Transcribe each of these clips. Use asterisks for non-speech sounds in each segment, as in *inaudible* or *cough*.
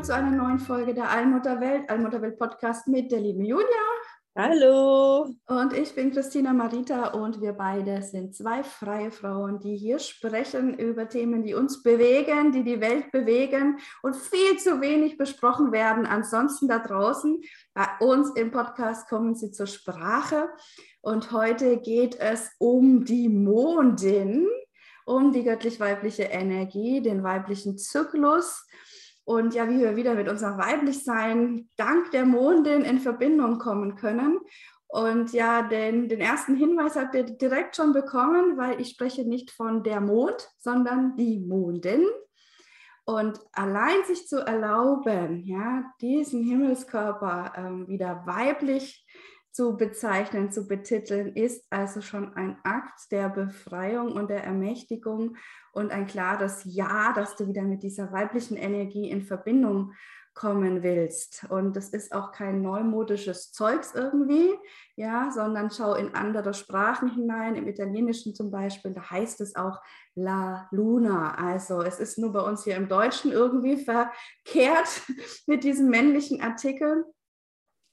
Willkommen zu einer neuen Folge der Allmutterwelt, Allmutterwelt Podcast mit der lieben Julia. Hallo. Und ich bin Christina Marita und wir beide sind zwei freie Frauen, die hier sprechen über Themen, die uns bewegen, die die Welt bewegen und viel zu wenig besprochen werden. Ansonsten da draußen bei uns im Podcast kommen sie zur Sprache. Und heute geht es um die Mondin, um die göttlich-weibliche Energie, den weiblichen Zyklus und ja, wie wir wieder mit unserem Weiblichsein dank der Mondin in Verbindung kommen können. Und ja, den, den ersten Hinweis habt ihr direkt schon bekommen, weil ich spreche nicht von der Mond, sondern die Mondin. Und allein sich zu erlauben, ja, diesen Himmelskörper ähm, wieder weiblich zu bezeichnen, zu betiteln, ist also schon ein Akt der Befreiung und der Ermächtigung und ein klares Ja, dass du wieder mit dieser weiblichen Energie in Verbindung kommen willst. Und das ist auch kein neumodisches Zeugs irgendwie, ja, sondern schau in andere Sprachen hinein, im Italienischen zum Beispiel, da heißt es auch La Luna. Also es ist nur bei uns hier im Deutschen irgendwie verkehrt *laughs* mit diesem männlichen Artikel.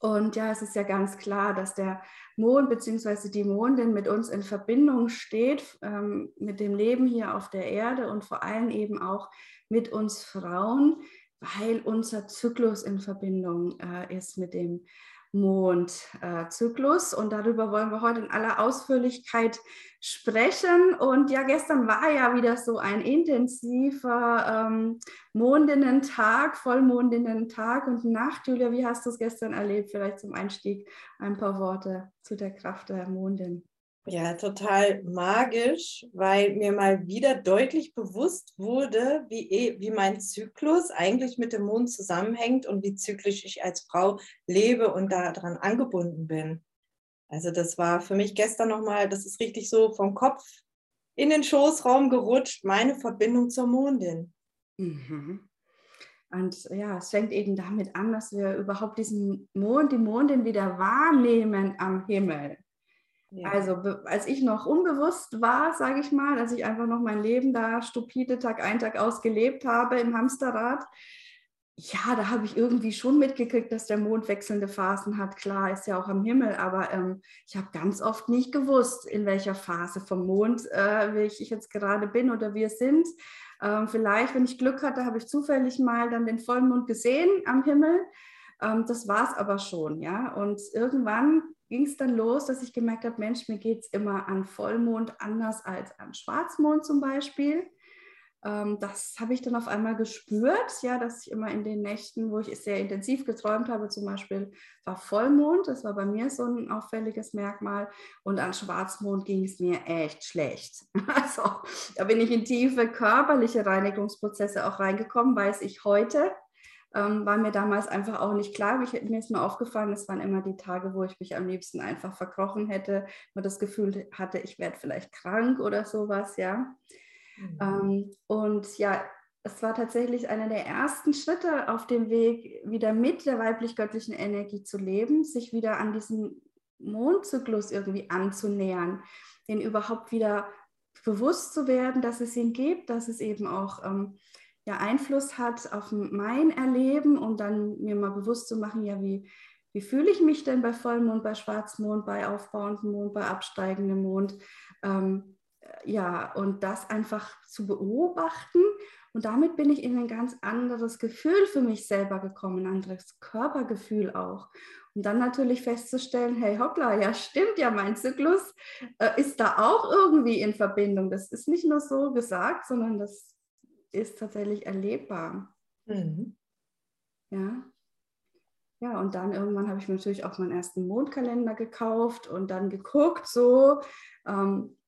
Und ja, es ist ja ganz klar, dass der Mond bzw. die Mondin mit uns in Verbindung steht, ähm, mit dem Leben hier auf der Erde und vor allem eben auch mit uns Frauen, weil unser Zyklus in Verbindung äh, ist mit dem Mondzyklus. Äh, und darüber wollen wir heute in aller Ausführlichkeit sprechen. Und ja, gestern war ja wieder so ein intensiver ähm, Mondinnen-Tag, Vollmondinnen-Tag und Nacht. Julia, wie hast du es gestern erlebt? Vielleicht zum Einstieg ein paar Worte zu der Kraft der Mondin. Ja, total magisch, weil mir mal wieder deutlich bewusst wurde, wie, eh, wie mein Zyklus eigentlich mit dem Mond zusammenhängt und wie zyklisch ich als Frau lebe und daran angebunden bin. Also das war für mich gestern nochmal, das ist richtig so vom Kopf in den Schoßraum gerutscht, meine Verbindung zur Mondin. Mhm. Und ja, es fängt eben damit an, dass wir überhaupt diesen Mond, die Mondin wieder wahrnehmen am Himmel. Ja. Also als ich noch unbewusst war, sage ich mal, als ich einfach noch mein Leben da stupide Tag ein, Tag aus gelebt habe im Hamsterrad, ja, da habe ich irgendwie schon mitgekriegt, dass der Mond wechselnde Phasen hat. Klar, ist ja auch am Himmel, aber ähm, ich habe ganz oft nicht gewusst, in welcher Phase vom Mond äh, ich jetzt gerade bin oder wir sind. Ähm, vielleicht, wenn ich Glück hatte, habe ich zufällig mal dann den Vollmond gesehen am Himmel. Ähm, das war es aber schon, ja. Und irgendwann ging es dann los, dass ich gemerkt habe, Mensch, mir geht es immer an Vollmond anders als an Schwarzmond zum Beispiel. Ähm, das habe ich dann auf einmal gespürt, ja, dass ich immer in den Nächten, wo ich sehr intensiv geträumt habe, zum Beispiel war Vollmond, das war bei mir so ein auffälliges Merkmal. Und an Schwarzmond ging es mir echt schlecht. *laughs* Also da bin ich in tiefe körperliche Reinigungsprozesse auch reingekommen, weiß ich heute ähm, war mir damals einfach auch nicht klar. Ich, mir ist nur aufgefallen, es waren immer die Tage, wo ich mich am liebsten einfach verkrochen hätte, nur das Gefühl hatte, ich werde vielleicht krank oder sowas, ja. Mhm. Ähm, und ja, es war tatsächlich einer der ersten Schritte auf dem Weg, wieder mit der weiblich-göttlichen Energie zu leben, sich wieder an diesen Mondzyklus irgendwie anzunähern, den überhaupt wieder bewusst zu werden, dass es ihn gibt, dass es eben auch ähm, ja Einfluss hat auf mein Erleben und dann mir mal bewusst zu machen, ja, wie, wie fühle ich mich denn bei Vollmond, bei Schwarzmond, bei aufbauendem Mond, bei absteigendem Mond? Ähm, ja, und das einfach zu beobachten. Und damit bin ich in ein ganz anderes Gefühl für mich selber gekommen, ein anderes Körpergefühl auch. Und dann natürlich festzustellen, hey hoppla, ja stimmt ja, mein Zyklus äh, ist da auch irgendwie in Verbindung. Das ist nicht nur so gesagt, sondern das ist tatsächlich erlebbar. Mhm. Ja. Ja, und dann irgendwann habe ich mir natürlich auch meinen ersten Mondkalender gekauft und dann geguckt, so, ähm,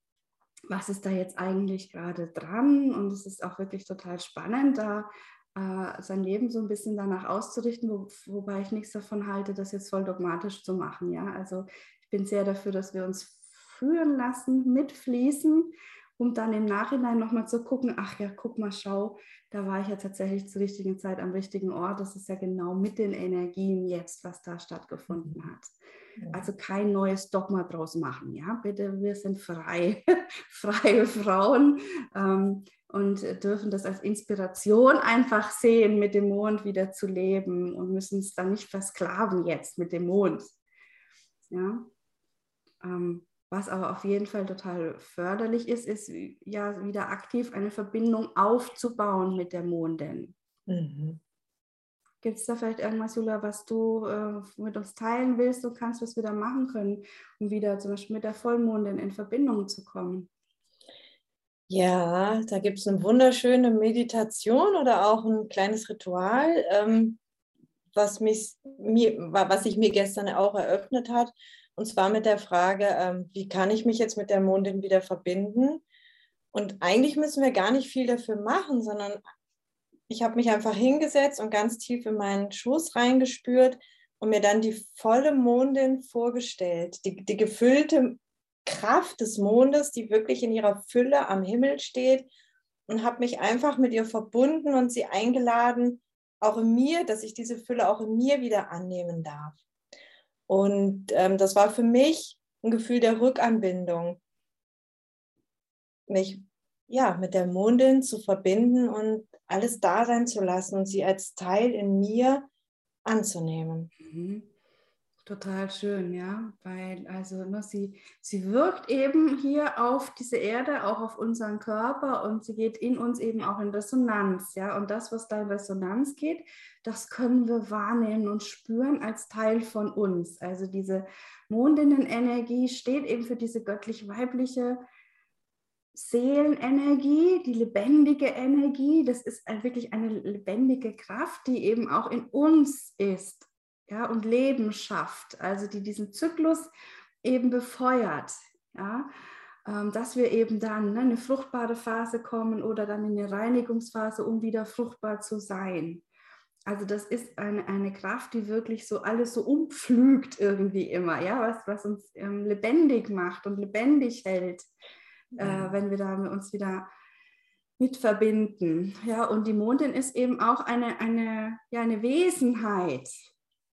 was ist da jetzt eigentlich gerade dran? Und es ist auch wirklich total spannend, da äh, sein Leben so ein bisschen danach auszurichten, wo, wobei ich nichts davon halte, das jetzt voll dogmatisch zu machen. Ja? Also ich bin sehr dafür, dass wir uns führen lassen, mitfließen, um dann im Nachhinein nochmal zu gucken, ach ja, guck mal, schau, da war ich ja tatsächlich zur richtigen Zeit am richtigen Ort. Das ist ja genau mit den Energien jetzt, was da stattgefunden mhm. hat. Also kein neues Dogma draus machen, ja, bitte, wir sind frei, *laughs* freie Frauen ähm, und dürfen das als Inspiration einfach sehen, mit dem Mond wieder zu leben und müssen es dann nicht versklaven jetzt mit dem Mond. Ja. Ähm, was aber auf jeden Fall total förderlich ist, ist ja wieder aktiv eine Verbindung aufzubauen mit der Mondin. Mhm. Gibt es da vielleicht irgendwas, Jula, was du äh, mit uns teilen willst und kannst, was wir da machen können, um wieder zum Beispiel mit der Vollmondin in Verbindung zu kommen? Ja, da gibt es eine wunderschöne Meditation oder auch ein kleines Ritual, ähm, was, mich, mir, was sich mir gestern auch eröffnet hat. Und zwar mit der Frage, ähm, wie kann ich mich jetzt mit der Mondin wieder verbinden? Und eigentlich müssen wir gar nicht viel dafür machen, sondern ich habe mich einfach hingesetzt und ganz tief in meinen Schoß reingespürt und mir dann die volle Mondin vorgestellt, die, die gefüllte Kraft des Mondes, die wirklich in ihrer Fülle am Himmel steht und habe mich einfach mit ihr verbunden und sie eingeladen, auch in mir, dass ich diese Fülle auch in mir wieder annehmen darf. Und ähm, das war für mich ein Gefühl der Rückanbindung, mich ja mit der Mondin zu verbinden und alles da sein zu lassen und sie als Teil in mir anzunehmen. Mhm. Total schön, ja, weil also ne, sie, sie wirkt eben hier auf diese Erde, auch auf unseren Körper und sie geht in uns eben auch in Resonanz, ja, und das, was da in Resonanz geht, das können wir wahrnehmen und spüren als Teil von uns. Also diese Mondinnen-Energie steht eben für diese göttlich-weibliche Seelenenergie, die lebendige Energie, das ist wirklich eine lebendige Kraft, die eben auch in uns ist ja, und Leben schafft, also die diesen Zyklus eben befeuert, ja, ähm, dass wir eben dann ne, in eine fruchtbare Phase kommen oder dann in eine Reinigungsphase, um wieder fruchtbar zu sein. Also das ist eine, eine Kraft, die wirklich so alles so umpflügt irgendwie immer, ja, was, was uns ähm, lebendig macht und lebendig hält, äh, ja. äh, wenn wir da uns wieder mit verbinden. Ja, und die Mondin ist eben auch eine, eine, ja, eine Wesenheit,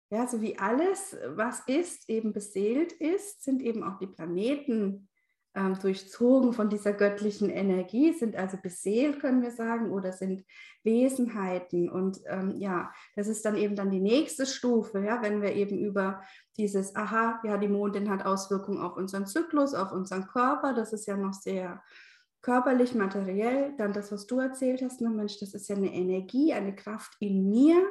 ja, so wie alles, was ist, eben beseelt ist, sind eben auch die Planeten ähm, durchzogen von dieser göttlichen Energie, sind also beseelt, können wir sagen, oder sind Wesenheiten. Und ähm, ja, das ist dann eben dann die nächste Stufe, ja, wenn wir eben über dieses, aha, ja, die Mondin hat Auswirkungen auf unseren Zyklus, auf unseren Körper, das ist ja noch sehr körperlich, materiell. Dann das, was du erzählt hast, ne, Mensch, das ist ja eine Energie, eine Kraft in mir,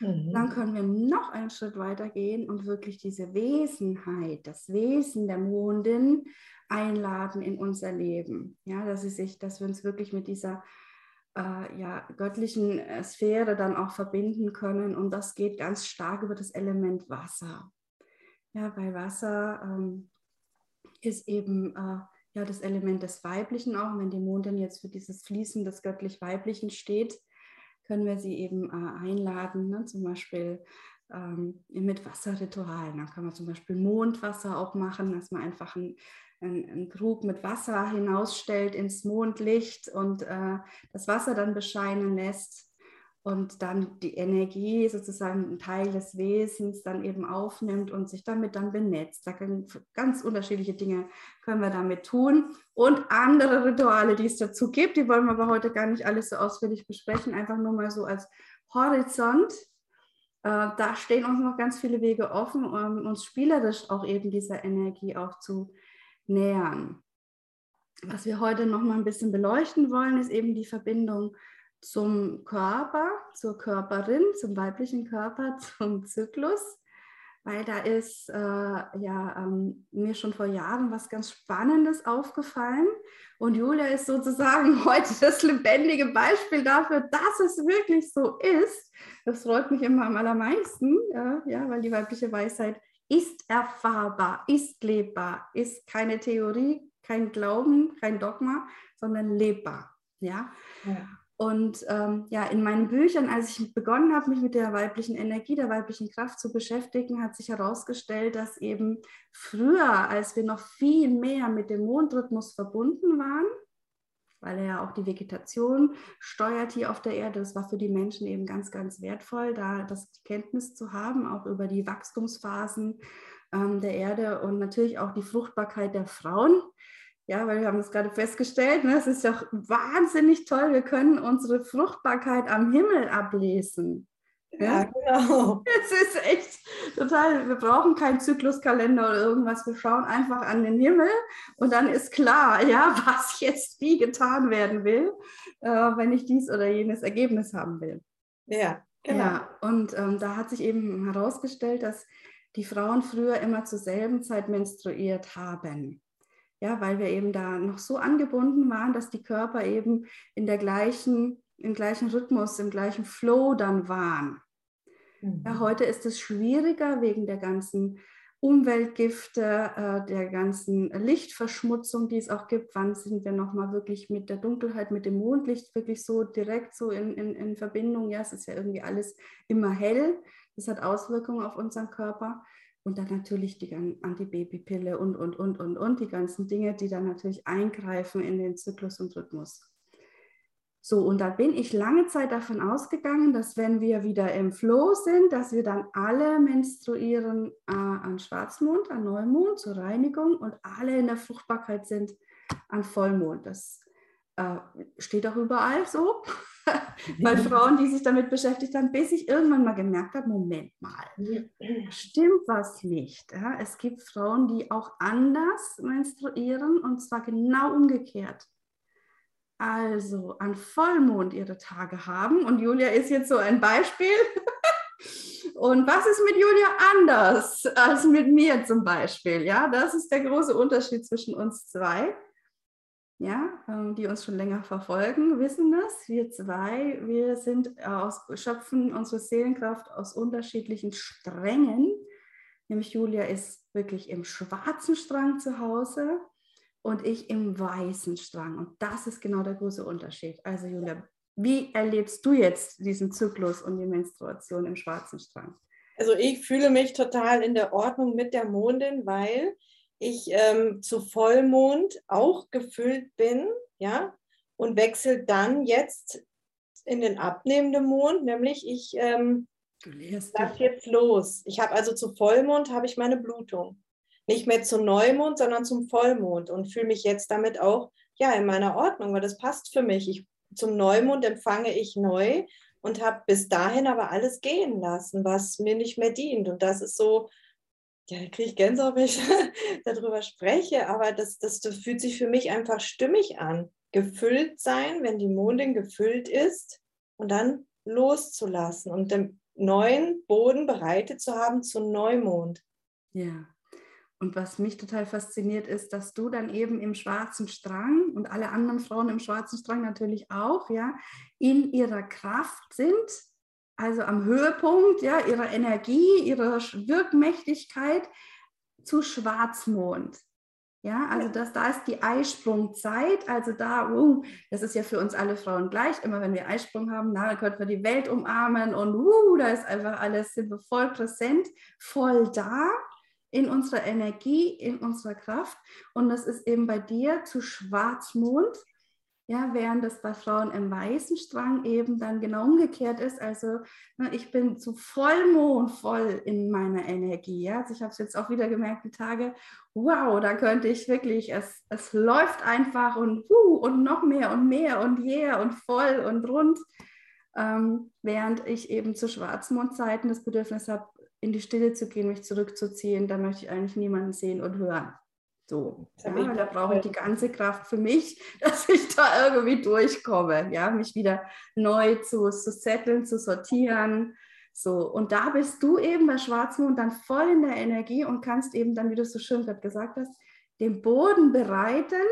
Mhm. Dann können wir noch einen Schritt weiter gehen und wirklich diese Wesenheit, das Wesen der Mondin einladen in unser Leben. Ja, dass, sie sich, dass wir uns wirklich mit dieser äh, ja, göttlichen äh, Sphäre dann auch verbinden können. Und das geht ganz stark über das Element Wasser. Ja, weil Wasser ähm, ist eben äh, ja, das Element des Weiblichen auch. wenn die Mondin jetzt für dieses Fließen des göttlich-weiblichen steht, können wir sie eben äh, einladen, ne? zum Beispiel ähm, mit Wasserritualen. Da kann man zum Beispiel Mondwasser auch machen, dass man einfach einen, einen Krug mit Wasser hinausstellt ins Mondlicht und äh, das Wasser dann bescheinen lässt und dann die Energie, sozusagen ein Teil des Wesens, dann eben aufnimmt und sich damit dann benetzt. Da können ganz unterschiedliche Dinge können wir damit tun und andere Rituale, die es dazu gibt, die wollen wir aber heute gar nicht alles so ausführlich besprechen, einfach nur mal so als Horizont. Äh, da stehen uns noch ganz viele Wege offen, um uns spielerisch auch eben dieser Energie auch zu nähern. Was wir heute noch mal ein bisschen beleuchten wollen, ist eben die Verbindung zum Körper, zur Körperin, zum weiblichen Körper, *laughs* zum Zyklus, weil da ist äh, ja ähm, mir schon vor Jahren was ganz Spannendes aufgefallen und Julia ist sozusagen *laughs* heute das lebendige Beispiel dafür, dass es wirklich so ist. Das freut mich immer am allermeisten, ja, ja weil die weibliche Weisheit ist erfahrbar, ist lebbar, ist keine Theorie, kein Glauben, kein Dogma, sondern lebbar. Ja. ja. Und ähm, ja, in meinen Büchern, als ich begonnen habe, mich mit der weiblichen Energie, der weiblichen Kraft zu beschäftigen, hat sich herausgestellt, dass eben früher, als wir noch viel mehr mit dem Mondrhythmus verbunden waren, weil er ja auch die Vegetation steuert hier auf der Erde. Das war für die Menschen eben ganz, ganz wertvoll, da das Kenntnis zu haben, auch über die Wachstumsphasen ähm, der Erde und natürlich auch die Fruchtbarkeit der Frauen. Ja, weil wir haben es gerade festgestellt, ne, es ist doch wahnsinnig toll, wir können unsere Fruchtbarkeit am Himmel ablesen. Ja, genau. *laughs* Es ist echt total, wir brauchen keinen Zykluskalender oder irgendwas. Wir schauen einfach an den Himmel und dann ist klar, ja, *laughs* was jetzt wie getan werden will, äh, wenn ich dies oder jenes Ergebnis haben will. Ja, genau. Ja, und ähm, da hat sich eben herausgestellt, dass die Frauen früher immer zur selben Zeit menstruiert haben. Ja, weil wir eben da noch so angebunden waren, dass die Körper eben in der gleichen im gleichen Rhythmus, im gleichen Flow dann waren. Mhm. Ja, heute ist es schwieriger wegen der ganzen Umweltgifte, äh, der ganzen Lichtverschmutzung, die es auch gibt. Wann sind wir nochmal wirklich mit der Dunkelheit, mit dem Mondlicht wirklich so direkt so in, in, in Verbindung? Ja, es ist ja irgendwie alles immer hell. Das hat Auswirkungen auf unseren Körper. Und dann natürlich die Antibabypille und, und, und, und, und, die ganzen Dinge, die dann natürlich eingreifen in den Zyklus und Rhythmus. So, und da bin ich lange Zeit davon ausgegangen, dass wenn wir wieder im Flow sind, dass wir dann alle menstruieren äh, an Schwarzmond, an Neumond zur Reinigung und alle in der Fruchtbarkeit sind an Vollmond. Das äh, steht auch überall so *laughs* bei Frauen, die sich damit beschäftigt haben, bis ich irgendwann mal gemerkt habe, Moment mal, stimmt was nicht. Ja? Es gibt Frauen, die auch anders menstruieren und zwar genau umgekehrt also an Vollmond ihre Tage haben. Und Julia ist jetzt so ein Beispiel. *laughs* Und was ist mit Julia anders als mit mir zum Beispiel? Ja, das ist der große Unterschied zwischen uns zwei. Ja, ähm, die uns schon länger verfolgen, wissen das. Wir zwei, wir sind aus, schöpfen unsere Seelenkraft aus unterschiedlichen Strängen. Nämlich Julia ist wirklich im schwarzen Strang zu Hause und ich im weißen Strang. Und das ist genau der große Unterschied. Also Julia, wie erlebst du jetzt diesen Zyklus und die Menstruation im schwarzen Strang? Also ich fühle mich total in der Ordnung mit der Mondin, weil ich ähm, zu Vollmond auch gefüllt bin, ja, und wechsle dann jetzt in den abnehmenden Mond, nämlich ich ähm, lasse jetzt los. Ich habe also zu Vollmond habe ich meine Blutung nicht mehr zum Neumond, sondern zum Vollmond und fühle mich jetzt damit auch ja in meiner Ordnung, weil das passt für mich. Ich, zum Neumond empfange ich neu und habe bis dahin aber alles gehen lassen, was mir nicht mehr dient. Und das ist so, ja, da kriege ich Gänsehaut, wenn ich *laughs* darüber spreche, aber das, das, das fühlt sich für mich einfach stimmig an. Gefüllt sein, wenn die Mondin gefüllt ist und dann loszulassen und den neuen Boden bereitet zu haben zum Neumond. Ja, und was mich total fasziniert ist, dass du dann eben im schwarzen Strang und alle anderen Frauen im schwarzen Strang natürlich auch, ja, in ihrer Kraft sind, also am Höhepunkt ja, ihrer Energie, ihrer Wirkmächtigkeit zu Schwarzmond. Ja, also das, da ist die Eisprungzeit, also da, uh, das ist ja für uns alle Frauen gleich. Immer wenn wir Eisprung haben, na, dann können wir die Welt umarmen und uh, da ist einfach alles, sind wir voll präsent, voll da in unserer Energie, in unserer Kraft. Und das ist eben bei dir zu Schwarzmond, ja, während das bei Frauen im weißen Strang eben dann genau umgekehrt ist. Also ne, ich bin zu Vollmond voll in meiner Energie. Ja? Also ich habe es jetzt auch wieder gemerkt, die Tage, wow, da könnte ich wirklich, es, es läuft einfach und, uh, und noch mehr und mehr und yeah und voll und rund. Ähm, während ich eben zu Schwarzmondzeiten das Bedürfnis habe, in die Stille zu gehen, mich zurückzuziehen, da möchte ich eigentlich niemanden sehen und hören. So, ja, da brauche ich die ganze Kraft für mich, *laughs* dass ich da irgendwie durchkomme, ja, mich wieder neu zu, zu setteln, zu sortieren. So, und da bist du eben bei Schwarzmond dann voll in der Energie und kannst eben dann, wie du so schön gerade gesagt hast, den Boden bereiten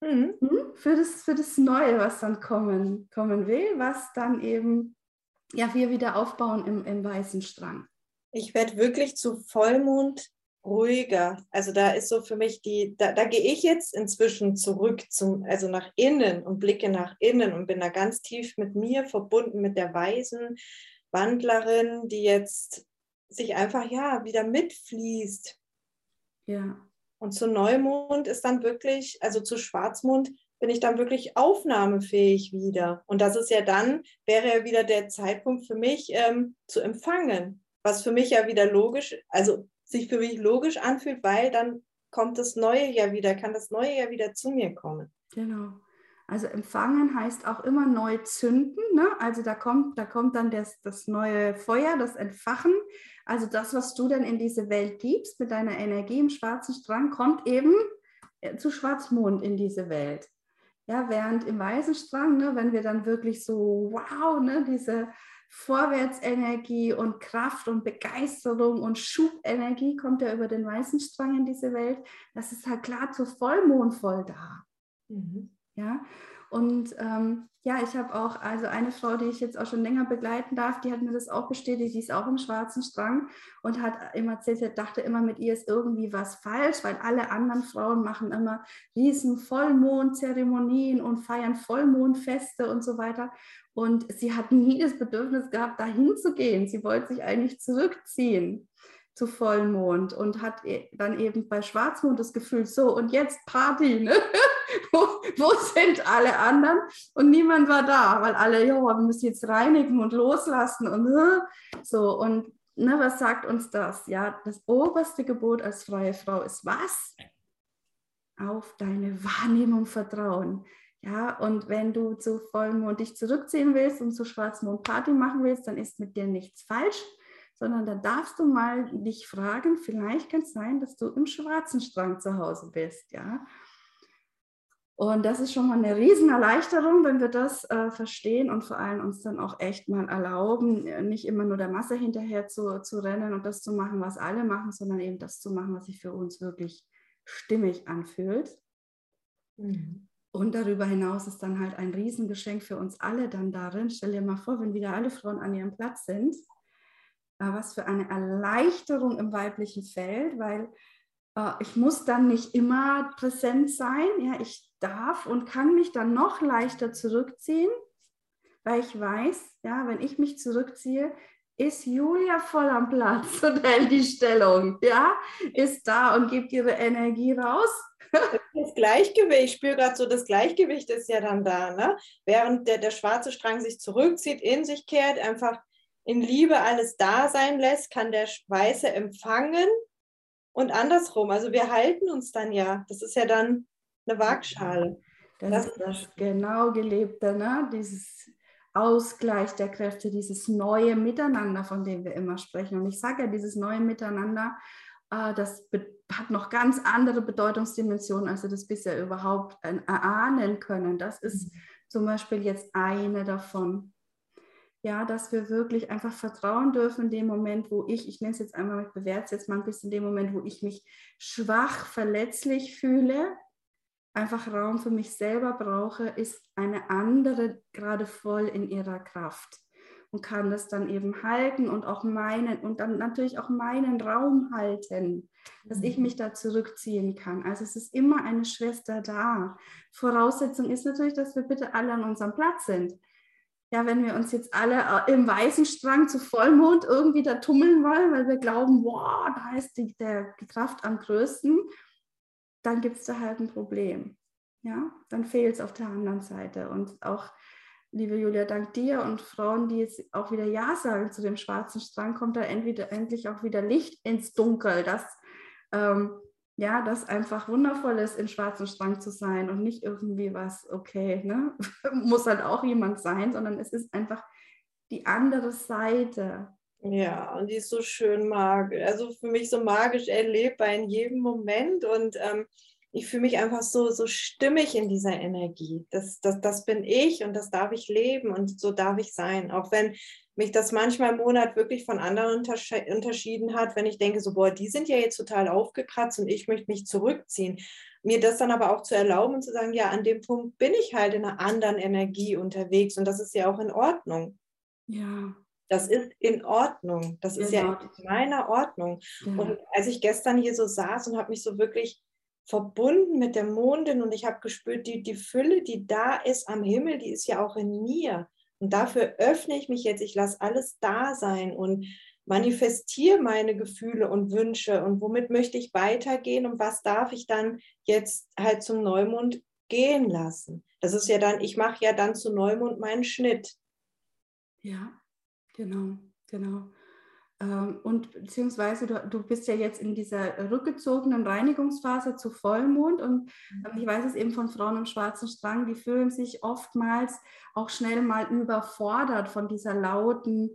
mhm. Hm, für, das, für das Neue, was dann kommen, kommen will, was dann eben ja, wir wieder aufbauen im, im weißen Strang. Ich werde wirklich zu Vollmond ruhiger. Also da ist so für mich die, da, da gehe ich jetzt inzwischen zurück zum, also nach innen und blicke nach innen und bin da ganz tief mit mir verbunden, mit der weisen Wandlerin, die jetzt sich einfach ja wieder mitfließt. Ja. Und zu Neumond ist dann wirklich, also zu Schwarzmond bin ich dann wirklich aufnahmefähig wieder. Und das ist ja dann, wäre ja wieder der Zeitpunkt für mich ähm, zu empfangen. Was für mich ja wieder logisch, also sich für mich logisch anfühlt, weil dann kommt das Neue ja wieder, kann das Neue ja wieder zu mir kommen. Genau. Also empfangen heißt auch immer neu zünden. Ne? Also da kommt, da kommt dann das, das neue Feuer, das Entfachen. Also das, was du dann in diese Welt gibst mit deiner Energie im schwarzen Strang, kommt eben äh, zu Schwarzmond in diese Welt. Ja, während im weißen Strang, ne, wenn wir dann wirklich so, wow, ne, diese Vorwärtsenergie und Kraft und Begeisterung und Schubenergie kommt ja über den weißen Strang in diese Welt. Das ist halt klar zur Vollmond voll da. Mhm. Ja, und ähm, ja, ich habe auch, also eine Frau, die ich jetzt auch schon länger begleiten darf, die hat mir das auch bestätigt, die ist auch im schwarzen Strang und hat immer erzählt, dachte immer, mit ihr ist irgendwie was falsch, weil alle anderen Frauen machen immer riesen Vollmondzeremonien und feiern Vollmondfeste und so weiter. Und sie hat nie das Bedürfnis gehabt, dahin zu gehen. Sie wollte sich eigentlich zurückziehen zu Vollmond und hat e, dann eben bei Schwarzmond das Gefühl, so und jetzt Party, ne? *laughs* wo, wo, sind alle anderen? Und niemand war da, weil alle, ja, wir müssen jetzt reinigen und loslassen und so. Und ne, was sagt uns das? Ja, das oberste Gebot als freie Frau ist was? Auf deine Wahrnehmung vertrauen. Ja, und wenn du zu Vollmond dich zurückziehen willst und zu Schwarzmond Party machen willst, dann ist mit dir nichts falsch, sondern da darfst du mal dich fragen, vielleicht kann es sein, dass du im schwarzen Strang zu Hause bist, ja. Und das ist schon mal eine Riesenerleichterung, wenn wir das äh, verstehen und vor allem uns dann auch echt mal erlauben, nicht immer nur der Masse hinterher zu, zu rennen und das zu machen, was alle machen, sondern eben das zu machen, was sich für uns wirklich stimmig anfühlt. Mhm. Und darüber hinaus ist dann halt ein Riesengeschenk für uns alle dann darin. Stell dir mal vor, wenn wieder alle Frauen an ihrem Platz sind, äh, was für eine Erleichterung im weiblichen Feld, weil äh, ich muss dann nicht immer präsent sein. Ja, ich darf und kann mich dann noch leichter zurückziehen, weil ich weiß, ja, wenn ich mich zurückziehe, ist Julia voll am Platz *laughs* und hält die Stellung, ja, ist da und gibt ihre Energie raus das Gleichgewicht, ich spüre gerade so, das Gleichgewicht ist ja dann da, ne? Während der, der schwarze Strang sich zurückzieht, in sich kehrt, einfach in Liebe alles da sein lässt, kann der Weiße empfangen und andersrum. Also wir halten uns dann ja. Das ist ja dann eine Waagschale. Das, das ist das genau Gelebte, ne? dieses Ausgleich der Kräfte, dieses neue Miteinander, von dem wir immer sprechen. Und ich sage ja, dieses neue Miteinander, das hat noch ganz andere Bedeutungsdimensionen, als wir das bisher überhaupt erahnen können. Das ist mhm. zum Beispiel jetzt eine davon. Ja, dass wir wirklich einfach vertrauen dürfen in dem Moment, wo ich, ich nenne es jetzt einmal, ich bewerte es jetzt mal ein bisschen, in dem Moment, wo ich mich schwach, verletzlich fühle, einfach Raum für mich selber brauche, ist eine andere gerade voll in ihrer Kraft und kann das dann eben halten und auch meinen und dann natürlich auch meinen Raum halten, dass ich mhm. mich da zurückziehen kann. Also es ist immer eine Schwester da. Voraussetzung ist natürlich, dass wir bitte alle an unserem Platz sind. Ja, wenn wir uns jetzt alle äh, im weißen Strang zu Vollmond irgendwie da tummeln wollen, weil wir glauben, wow, da ist die, der, die Kraft am größten, dann gibt es da halt ein Problem. Ja, dann fehlt es auf der anderen Seite. Und auch liebe Julia, dank dir und Frauen, die jetzt auch wieder Ja sagen zu dem schwarzen Strang, kommt da entweder endlich auch wieder Licht ins Dunkel, dass ähm, ja, das einfach wundervoll ist, im schwarzen Strang zu sein und nicht irgendwie was, okay, ne? *laughs* muss halt auch jemand sein, sondern es ist einfach die andere Seite. Ja, und die ist so schön magisch, also für mich so magisch erlebbar in jedem Moment und ähm, ich fühle mich einfach so, so stimmig in dieser Energie. Das, das, das bin ich und das darf ich leben und so darf ich sein. Auch wenn mich das manchmal im Monat wirklich von anderen unterschieden hat, wenn ich denke, so, boah, die sind ja jetzt total aufgekratzt und ich möchte mich zurückziehen. Mir das dann aber auch zu erlauben und zu sagen, ja, an dem Punkt bin ich halt in einer anderen Energie unterwegs und das ist ja auch in Ordnung. Ja. das ist in Ordnung. Das ist genau. ja in meiner Ordnung. Ja. Und als ich gestern hier so saß und habe mich so wirklich verbunden mit der Mondin und ich habe gespürt, die, die Fülle, die da ist am Himmel, die ist ja auch in mir. Und dafür öffne ich mich jetzt, ich lasse alles da sein und manifestiere meine Gefühle und Wünsche und womit möchte ich weitergehen und was darf ich dann jetzt halt zum Neumond gehen lassen. Das ist ja dann, ich mache ja dann zu Neumond meinen Schnitt. Ja, genau, genau. Ähm, und beziehungsweise du, du bist ja jetzt in dieser rückgezogenen Reinigungsphase zu Vollmond und mhm. ähm, ich weiß es eben von Frauen im schwarzen Strang, die fühlen sich oftmals auch schnell mal überfordert von dieser lauten,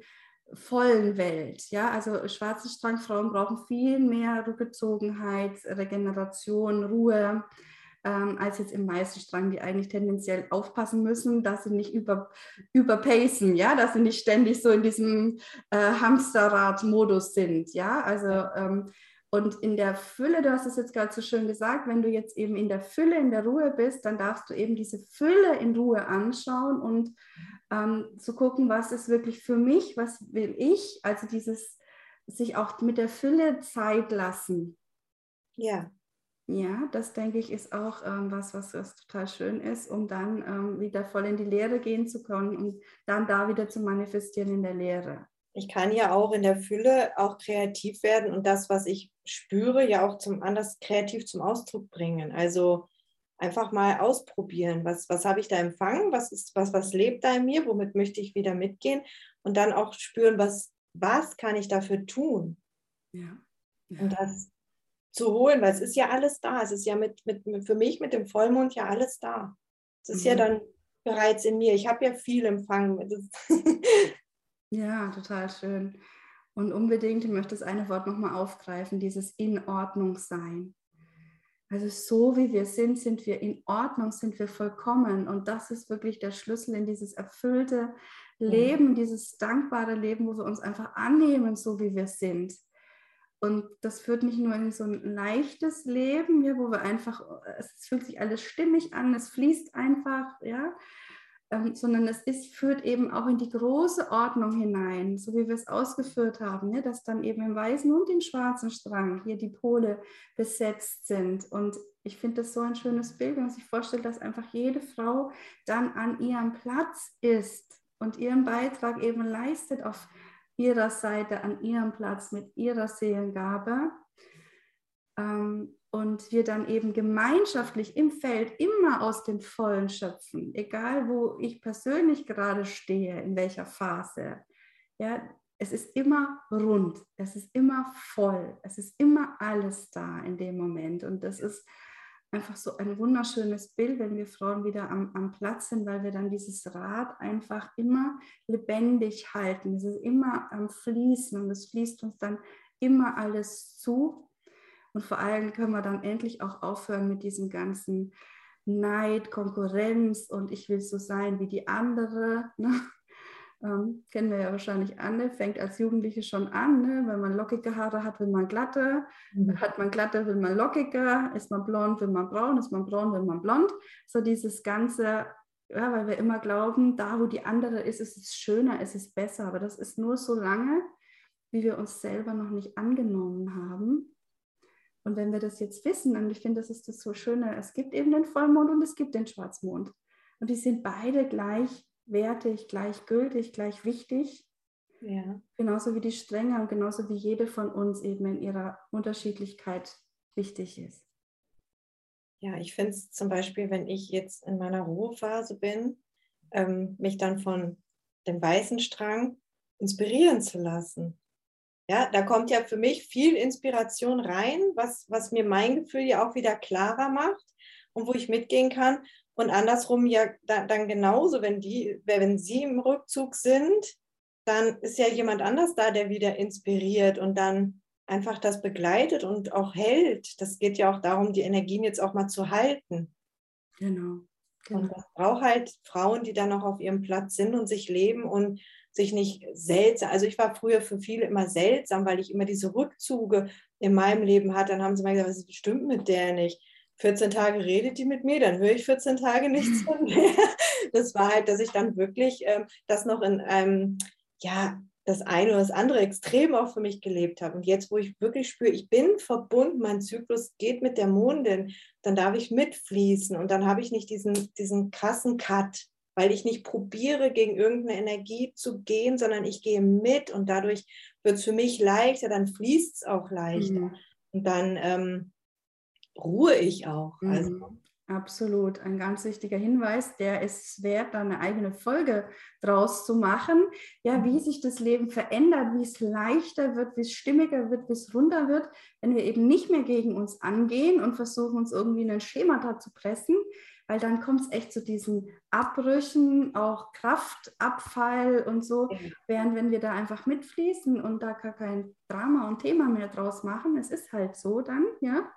vollen Welt. Ja, also schwarze Strangfrauen brauchen viel mehr Rückgezogenheit, Regeneration, Ruhe ähm, als jetzt im weißen Strang, die eigentlich tendenziell aufpassen müssen, dass sie nicht über, überpacen, ja, dass sie nicht ständig so in diesem äh, Hamsterrad-Modus sind, ja, also ähm, und in der Fülle, du hast es jetzt gerade so schön gesagt, wenn du jetzt eben in der Fülle, in der Ruhe bist, dann darfst du eben diese Fülle in Ruhe anschauen und ähm, zu gucken, was ist wirklich für mich, was will ich, also dieses sich auch mit der Fülle Zeit lassen. Ja. Ja, das denke ich ist auch ähm, was, was, was total schön ist, um dann ähm, wieder voll in die Lehre gehen zu können und dann da wieder zu manifestieren in der Lehre. Ich kann ja auch in der Fülle auch kreativ werden und das, was ich spüre, ja auch zum anders kreativ zum Ausdruck bringen. Also einfach mal ausprobieren, was, was habe ich da empfangen, was ist, was, was lebt da in mir, womit möchte ich wieder mitgehen und dann auch spüren, was, was kann ich dafür tun. Ja. ja. Und das zu holen, weil es ist ja alles da. Es ist ja mit, mit, für mich mit dem Vollmond ja alles da. Es ist mhm. ja dann bereits in mir. Ich habe ja viel empfangen. ja, total schön. Und unbedingt, ich möchte das eine Wort nochmal aufgreifen, dieses in Ordnung sein. Also so wie wir sind, sind wir in Ordnung, sind wir vollkommen. Und das ist wirklich der Schlüssel in dieses erfüllte Leben, dieses dankbare Leben, wo wir uns einfach annehmen, so wie wir sind. Und das führt nicht nur in so ein leichtes Leben, ja, wo wir einfach, es fühlt sich alles stimmig an, es fließt einfach, ja, ähm, sondern es ist, führt eben auch in die große Ordnung hinein, so wie wir es ausgeführt haben, ja, dass dann eben im weißen und im schwarzen Strang hier die Pole besetzt sind. Und ich finde das so ein schönes Bild, wenn man sich vorstellt, dass einfach jede Frau dann an ihrem Platz ist und ihren Beitrag eben leistet auf ihrer Seite, an ihrem Platz mit ihrer Seelengabe. Ähm, und wir dann eben gemeinschaftlich im Feld immer aus dem Vollen schöpfen, egal wo ich persönlich gerade stehe, in welcher Phase. Ja, es ist immer rund, es ist immer voll, es ist immer alles da in dem Moment. Und das ist einfach so ein wunderschönes Bild, wenn wir Frauen wieder am, am Platz sind, weil wir dann dieses Rad einfach immer lebendig halten. Es ist immer am Fließen und es fließt uns dann immer alles zu. Und vor allem können wir dann endlich auch aufhören mit diesem ganzen Neid, Konkurrenz und ich will so sein wie die andere. Ne? Ähm, kennen wir ja wahrscheinlich alle, fängt als Jugendliche schon an. Ne? Wenn man lockige Haare hat, will man glatte. Mhm. Hat man glatte, will man lockiger. Ist man blond, will man braun. Ist man braun, will man blond. So dieses ganze, ja, weil wir immer glauben, da wo die andere ist, ist es schöner, ist es besser. Aber das ist nur so lange, wie wir uns selber noch nicht angenommen haben. Und wenn wir das jetzt wissen, und ich finde, das ist das so Schöne, es gibt eben den Vollmond und es gibt den Schwarzmond. Und die sind beide gleich wertig, gleichgültig, gleich wichtig. Ja. Genauso wie die Strenge und genauso wie jede von uns eben in ihrer Unterschiedlichkeit wichtig ist. Ja, ich finde es zum Beispiel, wenn ich jetzt in meiner Ruhephase bin, ähm, mich dann von dem weißen Strang inspirieren zu lassen. Ja, da kommt ja für mich viel Inspiration rein, was, was mir mein Gefühl ja auch wieder klarer macht und wo ich mitgehen kann. Und andersrum ja dann genauso, wenn die, wenn sie im Rückzug sind, dann ist ja jemand anders da, der wieder inspiriert und dann einfach das begleitet und auch hält. Das geht ja auch darum, die Energien jetzt auch mal zu halten. Genau. genau. Und das braucht halt Frauen, die dann auch auf ihrem Platz sind und sich leben und sich nicht seltsam. Also ich war früher für viele immer seltsam, weil ich immer diese Rückzüge in meinem Leben hatte. Dann haben sie mal gesagt, was stimmt mit der nicht? 14 Tage redet die mit mir, dann höre ich 14 Tage nichts von *laughs* mir. Das war halt, dass ich dann wirklich ähm, das noch in einem, ja, das eine oder das andere extrem auch für mich gelebt habe. Und jetzt, wo ich wirklich spüre, ich bin verbunden, mein Zyklus geht mit der Mondin, dann darf ich mitfließen und dann habe ich nicht diesen, diesen krassen Cut, weil ich nicht probiere, gegen irgendeine Energie zu gehen, sondern ich gehe mit und dadurch wird es für mich leichter, dann fließt es auch leichter. Mhm. Und dann ähm, ruhe ich auch. Mhm. Also. Absolut, ein ganz wichtiger Hinweis, der ist wert, da eine eigene Folge draus zu machen. Ja, wie mhm. sich das Leben verändert, wie es leichter wird, wie es stimmiger wird, wie es runter wird, wenn wir eben nicht mehr gegen uns angehen und versuchen, uns irgendwie in ein Schema da zu pressen, weil dann kommt es echt zu diesen Abbrüchen, auch Kraftabfall und so. Ja. Während wenn wir da einfach mitfließen und da gar kein Drama und Thema mehr draus machen, es ist halt so dann, ja,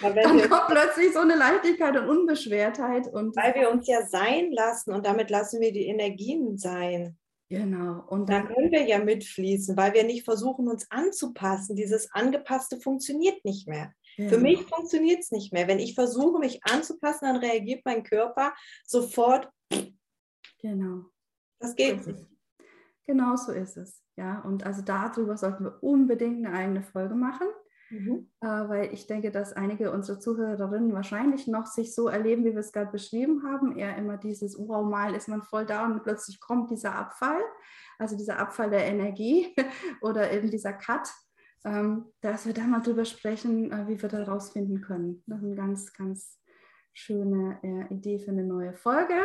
dann kommt plötzlich so eine Leichtigkeit und Unbeschwertheit. Und weil wir uns ja sein lassen und damit lassen wir die Energien sein. Genau. Und dann, dann können wir ja mitfließen, weil wir nicht versuchen, uns anzupassen. Dieses Angepasste funktioniert nicht mehr. Genau. Für mich funktioniert es nicht mehr. Wenn ich versuche, mich anzupassen, dann reagiert mein Körper sofort. Genau. Das geht nicht. Genau so ist es. Ja, und also darüber sollten wir unbedingt eine eigene Folge machen. Mhm. Äh, weil ich denke, dass einige unserer Zuhörerinnen wahrscheinlich noch sich so erleben, wie wir es gerade beschrieben haben. Eher immer dieses, wow, mal ist man voll da und plötzlich kommt dieser Abfall, also dieser Abfall der Energie *laughs* oder eben dieser Cut, ähm, dass wir da mal drüber sprechen, äh, wie wir da rausfinden können. Das ist eine ganz, ganz schöne äh, Idee für eine neue Folge.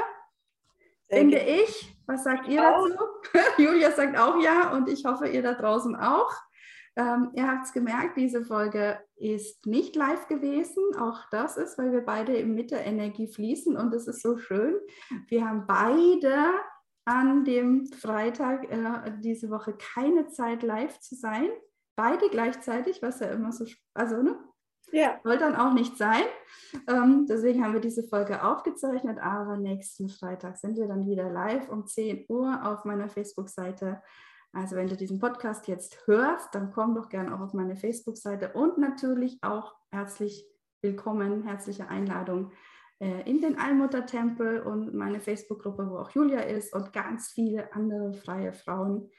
Finde ich. Was sagt ihr dazu? *laughs* Julia sagt auch ja und ich hoffe, ihr da draußen auch. Ähm, ihr habt es gemerkt, diese Folge ist nicht live gewesen. Auch das ist, weil wir beide mit der Energie fließen und es ist so schön. Wir haben beide an dem Freitag äh, diese Woche keine Zeit live zu sein. Beide gleichzeitig, was ja immer so, also ne? Ja. Soll dann auch nicht sein. Ähm, deswegen haben wir diese Folge aufgezeichnet, aber nächsten Freitag sind wir dann wieder live um 10 Uhr auf meiner Facebook-Seite also wenn du diesen Podcast jetzt hörst, dann komm doch gerne auch auf meine Facebook-Seite und natürlich auch herzlich willkommen, herzliche Einladung äh, in den Allmuttertempel und meine Facebook-Gruppe, wo auch Julia ist und ganz viele andere freie Frauen,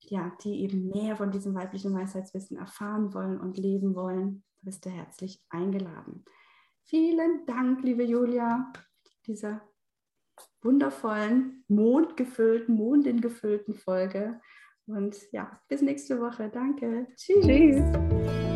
ja, die eben mehr von diesem weiblichen Weisheitswissen erfahren wollen und leben wollen. Bist du herzlich eingeladen. Vielen Dank, liebe Julia, dieser wundervollen, mondgefüllten, mondingefüllten Folge. Und ja, bis nächste Woche. Danke. Tschüss. Tschüss.